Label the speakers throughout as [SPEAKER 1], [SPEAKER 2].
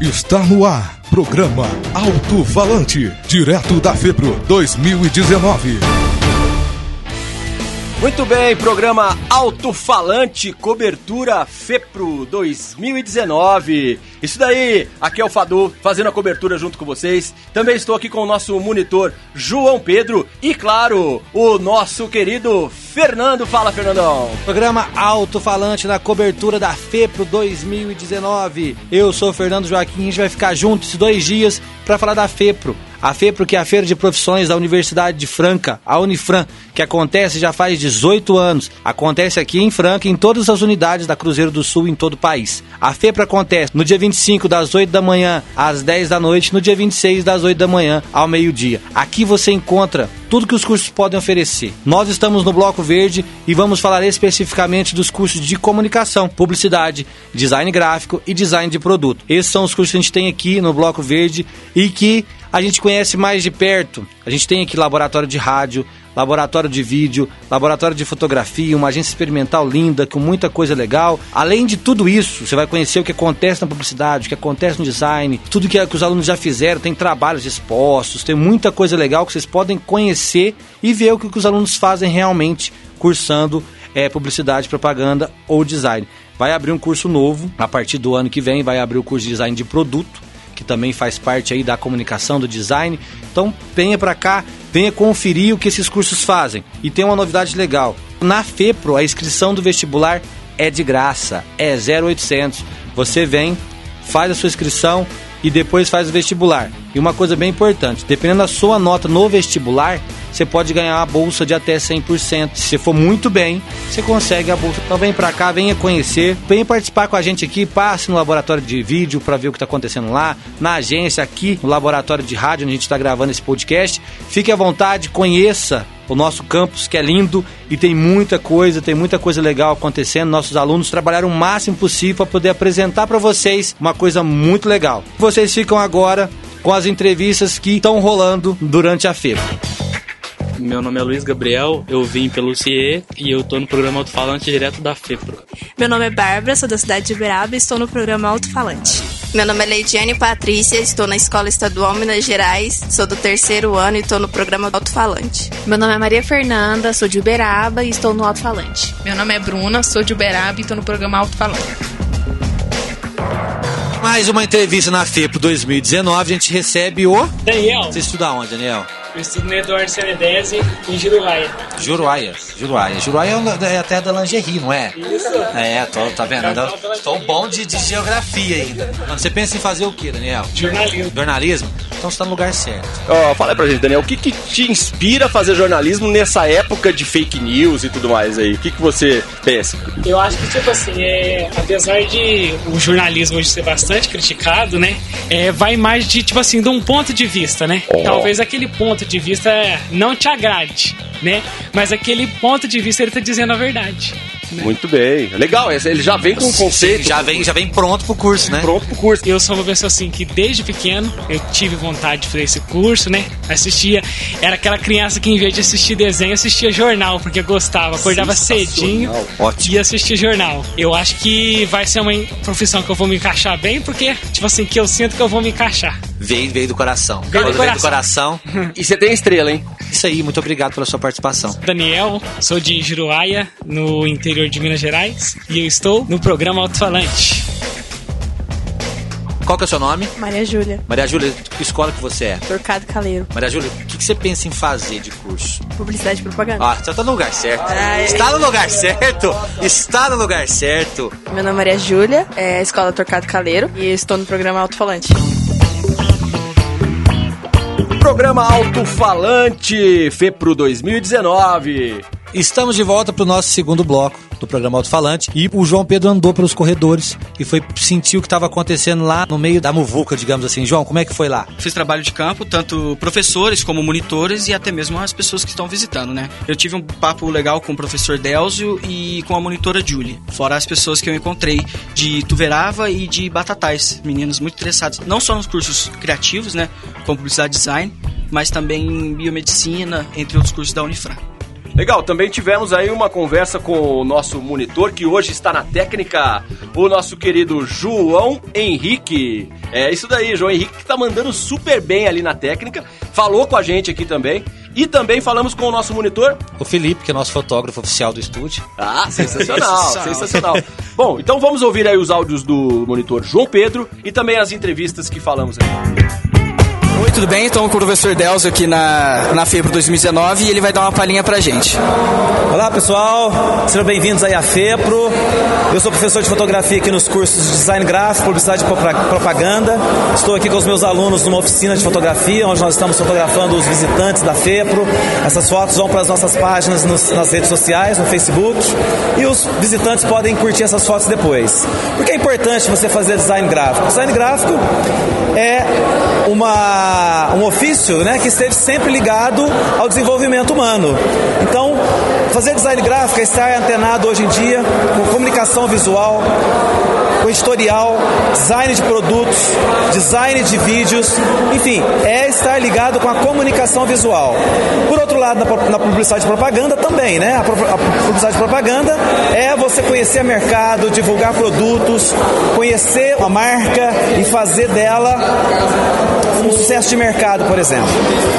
[SPEAKER 1] Está no ar. Programa Alto Falante. Direto da FEPRO 2019.
[SPEAKER 2] Muito bem, programa Alto Falante, cobertura FEPRO 2019. Isso daí, aqui é o Fadu, fazendo a cobertura junto com vocês. Também estou aqui com o nosso monitor João Pedro e, claro, o nosso querido Fernando. Fala, Fernandão.
[SPEAKER 3] Programa Alto Falante na cobertura da FEPRO 2019. Eu sou o Fernando Joaquim, a gente vai ficar juntos dois dias para falar da FEPRO. A FEPRO, que é a Feira de Profissões da Universidade de Franca, a Unifran, que acontece já faz 18 anos. Acontece aqui em Franca, em todas as unidades da Cruzeiro do Sul, em todo o país. A FEPRO acontece no dia 25, das 8 da manhã às 10 da noite, no dia 26, das 8 da manhã ao meio-dia. Aqui você encontra tudo que os cursos podem oferecer. Nós estamos no Bloco Verde e vamos falar especificamente dos cursos de comunicação, publicidade, design gráfico e design de produto. Esses são os cursos que a gente tem aqui no Bloco Verde e que a gente conhece mais de perto. A gente tem aqui laboratório de rádio, laboratório de vídeo, laboratório de fotografia, uma agência experimental linda, com muita coisa legal. Além de tudo isso, você vai conhecer o que acontece na publicidade, o que acontece no design, tudo que, que os alunos já fizeram, tem trabalhos expostos, tem muita coisa legal que vocês podem conhecer e ver o que, que os alunos fazem realmente cursando é, publicidade, propaganda ou design. Vai abrir um curso novo a partir do ano que vem, vai abrir o curso de design de produto que também faz parte aí da comunicação, do design. Então, venha para cá, venha conferir o que esses cursos fazem. E tem uma novidade legal. Na FEPRO, a inscrição do vestibular é de graça, é 0800. Você vem, faz a sua inscrição e depois faz o vestibular. E uma coisa bem importante, dependendo da sua nota no vestibular, você pode ganhar uma bolsa de até 100%. Se você for muito bem, você consegue a bolsa. Então vem pra cá, venha conhecer, venha participar com a gente aqui, passe no laboratório de vídeo para ver o que tá acontecendo lá, na agência aqui, no laboratório de rádio onde a gente está gravando esse podcast. Fique à vontade, conheça o nosso campus que é lindo e tem muita coisa, tem muita coisa legal acontecendo. Nossos alunos trabalharam o máximo possível para poder apresentar para vocês uma coisa muito legal. Vocês ficam agora com as entrevistas que estão rolando durante a feira.
[SPEAKER 4] Meu nome é Luiz Gabriel, eu vim pelo CIE e eu tô no programa Alto-Falante direto da FEPRO.
[SPEAKER 5] Meu nome é Bárbara, sou da cidade de Uberaba e estou no programa Alto-Falante.
[SPEAKER 6] Meu nome é Leidiane Patrícia, estou na Escola Estadual Minas Gerais, sou do terceiro ano e estou no programa Alto-Falante.
[SPEAKER 7] Meu nome é Maria Fernanda, sou de Uberaba e estou no Alto-Falante.
[SPEAKER 8] Meu nome é Bruna, sou de Uberaba e estou no programa Alto-Falante.
[SPEAKER 3] Mais uma entrevista na FEPRO 2019, a gente recebe o...
[SPEAKER 9] Daniel.
[SPEAKER 3] Você estuda onde, Daniel?
[SPEAKER 9] Eu estudo no Eduardo Senedese, em Juruáia.
[SPEAKER 3] Juruáia, Juruáia. Juruáia é a terra da lingerie, não é?
[SPEAKER 9] Isso.
[SPEAKER 3] É, tô, tá vendo? Estou bom de, de geografia ainda. Você pensa em fazer o que, Daniel?
[SPEAKER 9] Jornalismo.
[SPEAKER 3] Jornalismo? Então você tá no lugar certo.
[SPEAKER 2] Ó, fala aí pra gente, Daniel, o que, que te inspira a fazer jornalismo nessa época de fake news e tudo mais aí? O que, que você pensa?
[SPEAKER 9] Eu acho que, tipo assim, é, apesar de o jornalismo hoje ser bastante criticado, né? É, vai mais de, tipo assim, de um ponto de vista, né? Talvez aquele ponto de vista não te agrade, né? Mas aquele ponto de vista ele tá dizendo a verdade. Né?
[SPEAKER 2] Muito bem. Legal, ele já vem com um conceito.
[SPEAKER 3] Já vem, já vem pronto pro curso, né?
[SPEAKER 2] Pronto pro curso.
[SPEAKER 9] Eu sou uma pessoa assim que desde pequeno eu tive vontade de fazer esse curso, né? Assistia, era aquela criança que em vez de assistir desenho, assistia jornal, porque gostava, acordava cedinho
[SPEAKER 3] Ótimo.
[SPEAKER 9] e assistia jornal. Eu acho que vai ser uma profissão que eu vou me encaixar bem, porque, tipo assim, que eu sinto que eu vou me encaixar.
[SPEAKER 3] Veio, veio do coração.
[SPEAKER 9] Veio do
[SPEAKER 3] Quando veio do coração.
[SPEAKER 2] E você tem estrela, hein?
[SPEAKER 3] Isso aí, muito obrigado pela sua participação.
[SPEAKER 9] Daniel, sou de Juruáia, no interior de Minas Gerais, e eu estou no programa Alto Falante.
[SPEAKER 3] Qual que é o seu nome?
[SPEAKER 5] Maria Júlia,
[SPEAKER 3] Maria Júlia, que escola que você é?
[SPEAKER 5] Torcado Caleiro,
[SPEAKER 3] Maria Júlia, o que, que você pensa em fazer de curso?
[SPEAKER 5] publicidade e propaganda.
[SPEAKER 3] Ah, você tá no lugar certo.
[SPEAKER 5] Ai.
[SPEAKER 3] Está no lugar certo. Está no lugar certo.
[SPEAKER 5] Meu nome é Maria Júlia, é a escola Torcado Caleiro e eu estou no programa Alto Falante.
[SPEAKER 2] Programa Alto Falante, FEPRO 2019.
[SPEAKER 3] Estamos de volta para o nosso segundo bloco do programa Alto Falante e o João Pedro andou pelos corredores e foi sentir o que estava acontecendo lá no meio da muvuca, digamos assim. João, como é que foi lá?
[SPEAKER 4] Fiz trabalho de campo, tanto professores como monitores e até mesmo as pessoas que estão visitando, né? Eu tive um papo legal com o professor Delzio e com a monitora Julie, fora as pessoas que eu encontrei de Tuverava e de Batatais, meninos muito interessados, não só nos cursos criativos, né, como publicidade design, mas também em biomedicina, entre outros cursos da Unifran.
[SPEAKER 2] Legal, também tivemos aí uma conversa com o nosso monitor que hoje está na técnica, o nosso querido João Henrique. É isso daí, João Henrique que tá mandando super bem ali na técnica, falou com a gente aqui também. E também falamos com o nosso monitor.
[SPEAKER 3] O Felipe, que é nosso fotógrafo oficial do estúdio.
[SPEAKER 2] Ah, sensacional, sensacional. Bom, então vamos ouvir aí os áudios do monitor João Pedro e também as entrevistas que falamos aí.
[SPEAKER 10] Tudo bem? Estou com o professor Delcio aqui na, na FEPRO 2019 e ele vai dar uma palhinha pra gente.
[SPEAKER 11] Olá pessoal, sejam bem-vindos aí à FEPRO. Eu sou professor de fotografia aqui nos cursos de design gráfico, publicidade e propaganda. Estou aqui com os meus alunos numa oficina de fotografia, onde nós estamos fotografando os visitantes da FEPRO. Essas fotos vão para as nossas páginas nos, nas redes sociais, no Facebook, e os visitantes podem curtir essas fotos depois. Por que é importante você fazer design gráfico? Design gráfico é uma, um ofício né, que esteve sempre ligado ao desenvolvimento humano. Então, fazer design gráfico é estar antenado hoje em dia com comunicação visual, com historial, design de produtos, design de vídeos, enfim, é estar ligado com a comunicação visual. Por outro lado, na, publicidade e propaganda também, né? A, publicidade e propaganda é você conhecer mercado, divulgar produtos, conhecer a marca e fazer dela um sucesso de mercado, por exemplo.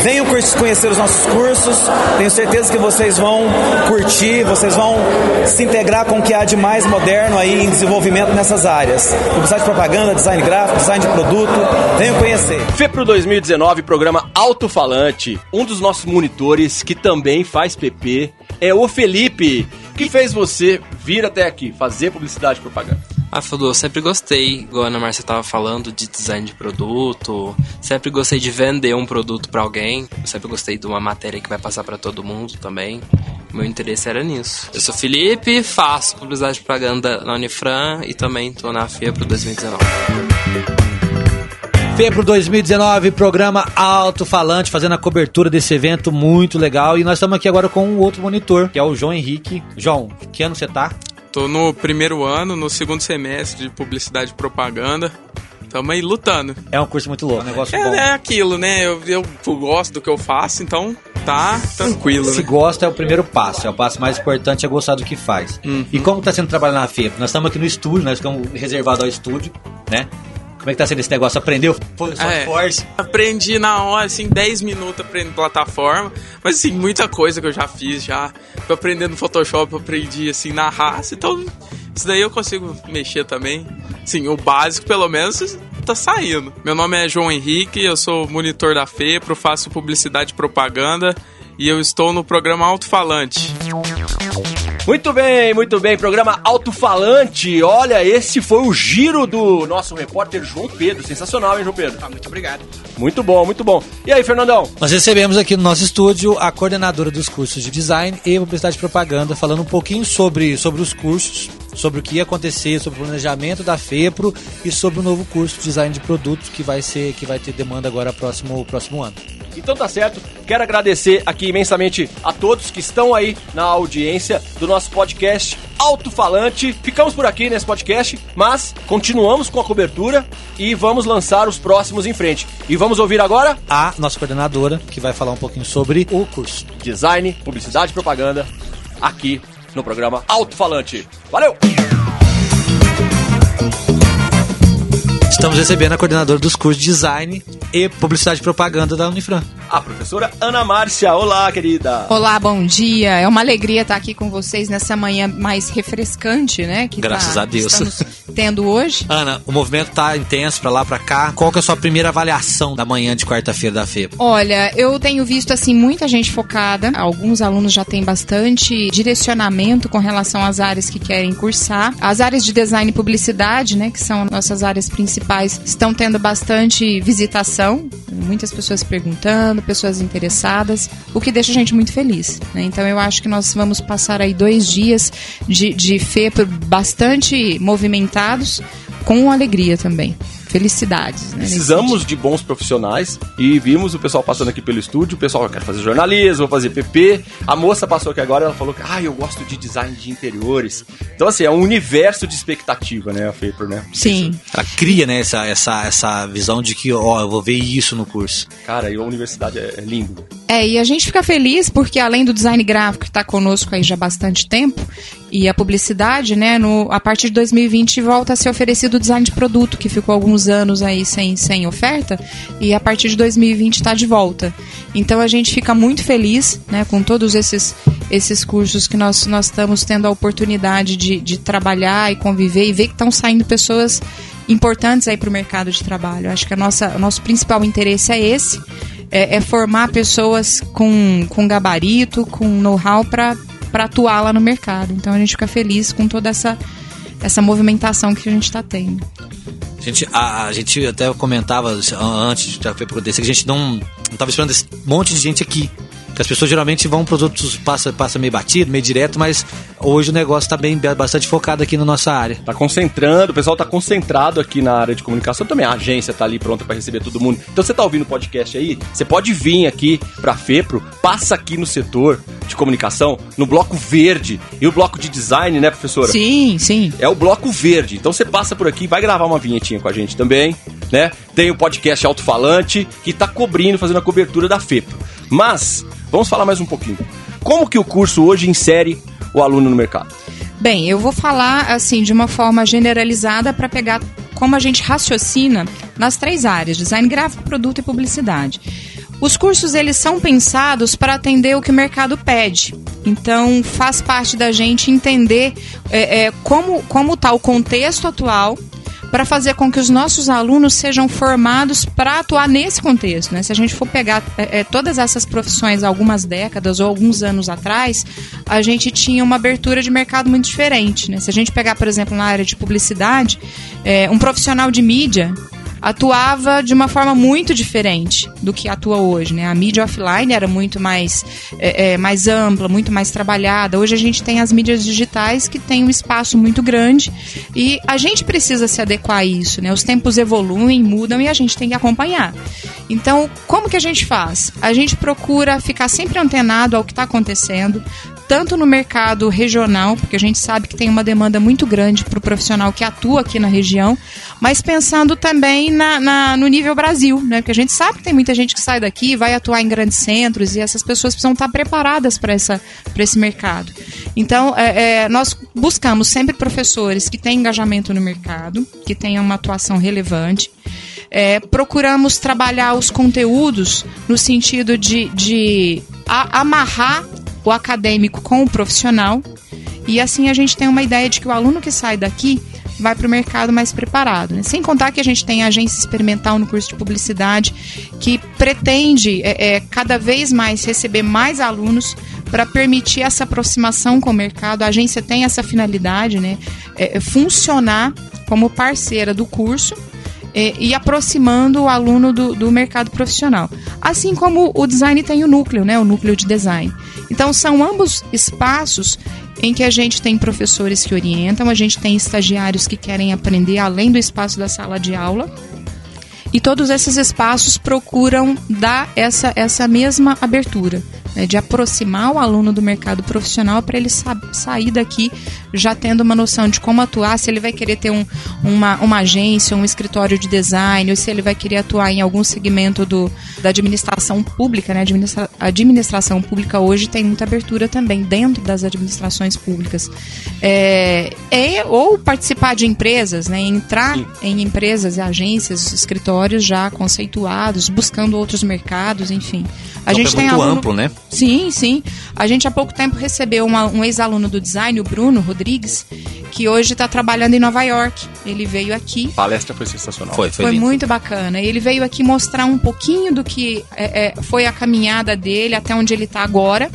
[SPEAKER 11] Venham conhecer os nossos cursos, tenho certeza que vocês vão curtir, vocês vão se integrar com o que há de mais moderno aí em desenvolvimento nessas áreas áreas: publicidade de propaganda, design gráfico, design de produto. Venham conhecer.
[SPEAKER 2] FEPRO 2019, programa Alto-Falante. Um dos nossos monitores, que também faz PP, é o Felipe, que fez você vir até aqui fazer publicidade e propaganda.
[SPEAKER 12] Ah, Fodô, sempre gostei, igual a Ana Márcia estava falando, de design de produto. Sempre gostei de vender um produto para alguém. sempre gostei de uma matéria que vai passar para todo mundo também. Meu interesse era nisso. Eu sou Felipe, faço publicidade de propaganda na Unifran e também estou na FEPRO 2019.
[SPEAKER 3] FEPRO 2019, programa Alto Falante, fazendo a cobertura desse evento muito legal. E nós estamos aqui agora com um outro monitor, que é o João Henrique. João, que ano você tá?
[SPEAKER 13] Tô no primeiro ano, no segundo semestre de publicidade e propaganda. Tamo aí lutando.
[SPEAKER 3] É um curso muito louco, um negócio
[SPEAKER 13] é,
[SPEAKER 3] bom.
[SPEAKER 13] É aquilo, né? Eu, eu gosto do que eu faço, então tá tranquilo.
[SPEAKER 3] Se
[SPEAKER 13] né?
[SPEAKER 3] gosta é o primeiro passo, é o passo mais importante é gostar do que faz. Uhum. E como tá sendo trabalhar na FEP? Nós estamos aqui no estúdio, nós ficamos reservados ao estúdio, né? Como é que tá sendo esse negócio? Aprendeu? Foi só é, force?
[SPEAKER 13] Aprendi na hora, assim, 10 minutos aprendendo plataforma. Mas, assim, muita coisa que eu já fiz, já. Tô aprendendo Photoshop, eu aprendi, assim, na raça. Então, isso daí eu consigo mexer também. Sim, o básico, pelo menos, tá saindo. Meu nome é João Henrique, eu sou monitor da FEPRO, faço publicidade e propaganda. E eu estou no programa Alto Falante.
[SPEAKER 2] Muito bem, muito bem. Programa Alto-Falante. Olha, esse foi o giro do nosso repórter João Pedro. Sensacional, hein, João Pedro?
[SPEAKER 4] Ah, muito obrigado.
[SPEAKER 2] Muito bom, muito bom. E aí, Fernandão?
[SPEAKER 3] Nós recebemos aqui no nosso estúdio a coordenadora dos cursos de design e publicidade e propaganda, falando um pouquinho sobre, sobre os cursos, sobre o que ia acontecer, sobre o planejamento da FEPRO e sobre o novo curso de design de produtos que vai ser que vai ter demanda agora próximo próximo ano.
[SPEAKER 2] Então tá certo. Quero agradecer aqui imensamente a todos que estão aí na audiência do nosso podcast Alto Falante. Ficamos por aqui nesse podcast, mas continuamos com a cobertura e vamos lançar os próximos em frente. E vamos ouvir agora
[SPEAKER 3] a nossa coordenadora, que vai falar um pouquinho sobre o curso
[SPEAKER 2] Design, Publicidade e Propaganda aqui no programa Alto Falante. Valeu!
[SPEAKER 3] Estamos recebendo a coordenadora dos cursos de Design e Publicidade e Propaganda da Unifran.
[SPEAKER 2] A professora Ana Márcia. Olá, querida.
[SPEAKER 8] Olá, bom dia. É uma alegria estar aqui com vocês nessa manhã mais refrescante, né?
[SPEAKER 3] Que Graças
[SPEAKER 8] tá,
[SPEAKER 3] a Deus.
[SPEAKER 8] Estamos tendo hoje.
[SPEAKER 3] Ana, o movimento tá intenso para lá, para cá. Qual que é a sua primeira avaliação da manhã de quarta-feira da FEPA?
[SPEAKER 8] Olha, eu tenho visto assim muita gente focada. Alguns alunos já têm bastante direcionamento com relação às áreas que querem cursar. As áreas de design e publicidade, né, que são nossas áreas principais, estão tendo bastante visitação. Muitas pessoas perguntando, pessoas interessadas, o que deixa a gente muito feliz. Né? Então eu acho que nós vamos passar aí dois dias de, de FEPA bastante movimentados, com alegria também felicidades. Né,
[SPEAKER 2] Precisamos de bons profissionais e vimos o pessoal passando aqui pelo estúdio. O pessoal quer fazer jornalismo, vou fazer PP. A moça passou aqui agora ela falou que ah, eu gosto de design de interiores. Então, assim, é um universo de expectativa, né, a FEPR, né?
[SPEAKER 8] Sim.
[SPEAKER 3] Ela cria, né, essa, essa, essa visão de que, ó, eu vou ver isso no curso.
[SPEAKER 2] Cara, e a universidade é, é lindo.
[SPEAKER 8] É, e a gente fica feliz porque além do design gráfico que está conosco aí já há bastante tempo e a publicidade, né, no, a partir de 2020 volta a ser oferecido o design de produto, que ficou alguns anos aí sem, sem oferta, e a partir de 2020 está de volta. Então a gente fica muito feliz né, com todos esses, esses cursos que nós, nós estamos tendo a oportunidade de, de trabalhar e conviver e ver que estão saindo pessoas importantes aí para o mercado de trabalho. Acho que a nossa, o nosso principal interesse é esse é, é formar pessoas com, com gabarito, com know-how para atuar lá no mercado. Então a gente fica feliz com toda essa, essa movimentação que a gente está tendo.
[SPEAKER 3] A gente, a, a, gente até comentava antes de acontecer que a gente não estava esperando esse monte de gente aqui. Que as pessoas geralmente vão para os outros, passa, passa meio batido, meio direto, mas hoje o negócio está bem bastante focado aqui na nossa área.
[SPEAKER 2] Tá concentrando, o pessoal tá concentrado aqui na área de comunicação também. A agência tá ali pronta para receber todo mundo. Então você tá ouvindo o podcast aí, você pode vir aqui para FEPRO, passa aqui no setor de comunicação, no bloco verde. E o bloco de design, né, professora?
[SPEAKER 8] Sim, sim.
[SPEAKER 2] É o bloco verde. Então você passa por aqui, vai gravar uma vinhetinha com a gente também, né? Tem o podcast Alto-Falante, que tá cobrindo, fazendo a cobertura da FEPRO. Mas Vamos falar mais um pouquinho. Como que o curso hoje insere o aluno no mercado?
[SPEAKER 8] Bem, eu vou falar assim de uma forma generalizada para pegar como a gente raciocina nas três áreas: design gráfico, produto e publicidade. Os cursos eles são pensados para atender o que o mercado pede. Então faz parte da gente entender é, é, como como está o contexto atual para fazer com que os nossos alunos sejam formados para atuar nesse contexto. Né? Se a gente for pegar é, é, todas essas profissões algumas décadas ou alguns anos atrás, a gente tinha uma abertura de mercado muito diferente. Né? Se a gente pegar, por exemplo, na área de publicidade, é, um profissional de mídia atuava de uma forma muito diferente do que atua hoje. Né? A mídia offline era muito mais, é, é, mais ampla, muito mais trabalhada. Hoje a gente tem as mídias digitais que têm um espaço muito grande e a gente precisa se adequar a isso. Né? Os tempos evoluem, mudam e a gente tem que acompanhar. Então, como que a gente faz? A gente procura ficar sempre antenado ao que está acontecendo, tanto no mercado regional, porque a gente sabe que tem uma demanda muito grande para o profissional que atua aqui na região, mas pensando também na, na, no nível Brasil, né? Porque a gente sabe que tem muita gente que sai daqui, vai atuar em grandes centros e essas pessoas precisam estar preparadas para esse mercado. Então, é, é, nós buscamos sempre professores que têm engajamento no mercado, que tenham uma atuação relevante. É, procuramos trabalhar os conteúdos no sentido de, de a, amarrar o acadêmico com o profissional. E assim a gente tem uma ideia de que o aluno que sai daqui vai para o mercado mais preparado. Né? Sem contar que a gente tem a agência experimental no curso de publicidade que pretende é, é, cada vez mais receber mais alunos para permitir essa aproximação com o mercado. A agência tem essa finalidade, né? É, é funcionar como parceira do curso e, e aproximando o aluno do, do, mercado profissional. Assim como o design tem o núcleo, né, o núcleo de design. Então, são ambos espaços em que a gente tem professores que orientam, a gente tem estagiários que querem aprender além do espaço da sala de aula. E todos esses espaços procuram dar essa, essa mesma abertura né, de aproximar o aluno do mercado profissional para ele sa sair daqui já tendo uma noção de como atuar, se ele vai querer ter um, uma, uma agência, um escritório de design, ou se ele vai querer atuar em algum segmento do, da administração pública. Né? Administra a administração pública hoje tem muita abertura também dentro das administrações públicas. É, é ou participar de empresas, né? entrar Sim. em empresas e agências, escritórios já conceituados, buscando outros mercados, enfim.
[SPEAKER 3] A então, gente é tem aluno... amplo, né?
[SPEAKER 8] Sim, sim. A gente há pouco tempo recebeu uma, um ex-aluno do design, o Bruno Rodrigues, que hoje está trabalhando em Nova York. Ele veio aqui.
[SPEAKER 2] A palestra foi sensacional.
[SPEAKER 8] Foi, foi, foi muito bacana. Ele veio aqui mostrar um pouquinho do que é, é, foi a caminhada dele até onde ele está agora.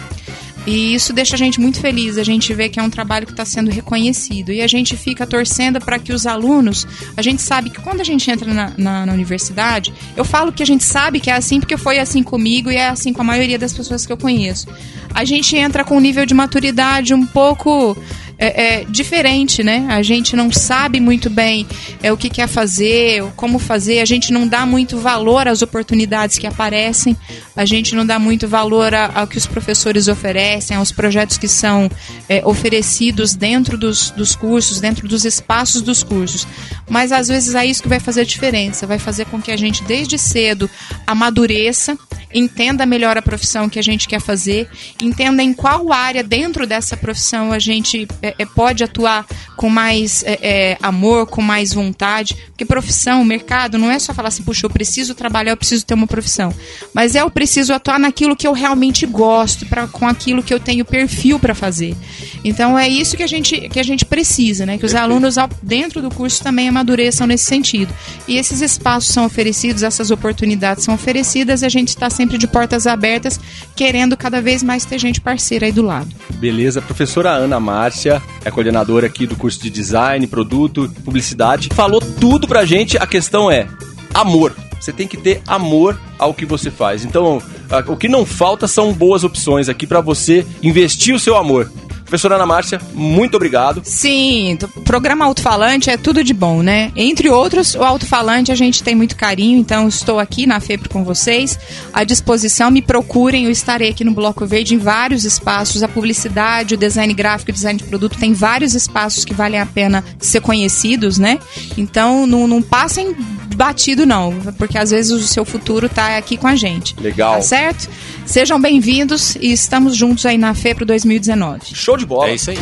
[SPEAKER 8] E isso deixa a gente muito feliz, a gente vê que é um trabalho que está sendo reconhecido. E a gente fica torcendo para que os alunos. A gente sabe que quando a gente entra na, na, na, universidade, eu falo que a gente sabe que é assim porque foi assim comigo e é assim com a maioria das pessoas que eu conheço. A gente entra com um nível de maturidade um pouco é, é, diferente, né? A gente não sabe muito bem é, o que quer fazer, como fazer, a gente não dá muito valor às oportunidades que aparecem, a gente não dá muito valor ao que os professores oferecem, aos projetos que são é, oferecidos dentro dos, dos cursos, dentro dos espaços dos cursos. Mas às vezes é isso que vai fazer a diferença, vai fazer com que a gente desde cedo amadureça entenda melhor a profissão que a gente quer fazer, entenda em qual área dentro dessa profissão a gente é, é, pode atuar com mais é, é amor, com mais vontade, porque profissão, mercado, não é só falar assim, puxa, eu preciso trabalhar, eu preciso ter uma profissão, mas é eu preciso atuar naquilo que eu realmente gosto, pra, com aquilo que eu tenho perfil para fazer. Então é isso que a gente, que a gente precisa, né? Que os alunos dentro do curso também amadureçam nesse sentido. E esses espaços são oferecidos, essas oportunidades são oferecidas, e a gente está sempre de portas abertas, querendo cada vez mais ter gente parceira aí do lado.
[SPEAKER 2] Beleza, professora Ana Márcia, é coordenadora aqui do curso de design, produto, publicidade, falou tudo pra gente. A questão é amor. Você tem que ter amor ao que você faz. Então, o que não falta são boas opções aqui para você investir o seu amor. Professora Ana Márcia, muito obrigado.
[SPEAKER 8] Sim, programa Alto-Falante é tudo de bom, né? Entre outros, o Alto-Falante a gente tem muito carinho, então estou aqui na FEPRO com vocês, à disposição, me procurem, eu estarei aqui no Bloco Verde em vários espaços, a publicidade, o design gráfico, o design de produto, tem vários espaços que valem a pena ser conhecidos, né? Então, não, não passem batido não, porque às vezes o seu futuro está aqui com a gente.
[SPEAKER 2] Legal.
[SPEAKER 8] Tá certo? Sejam bem-vindos e estamos juntos aí na FEPRO 2019.
[SPEAKER 2] Show de bola.
[SPEAKER 12] É isso aí.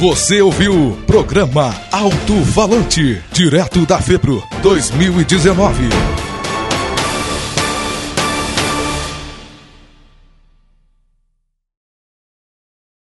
[SPEAKER 1] Você ouviu o programa Alto Falante, direto da FEPRO 2019.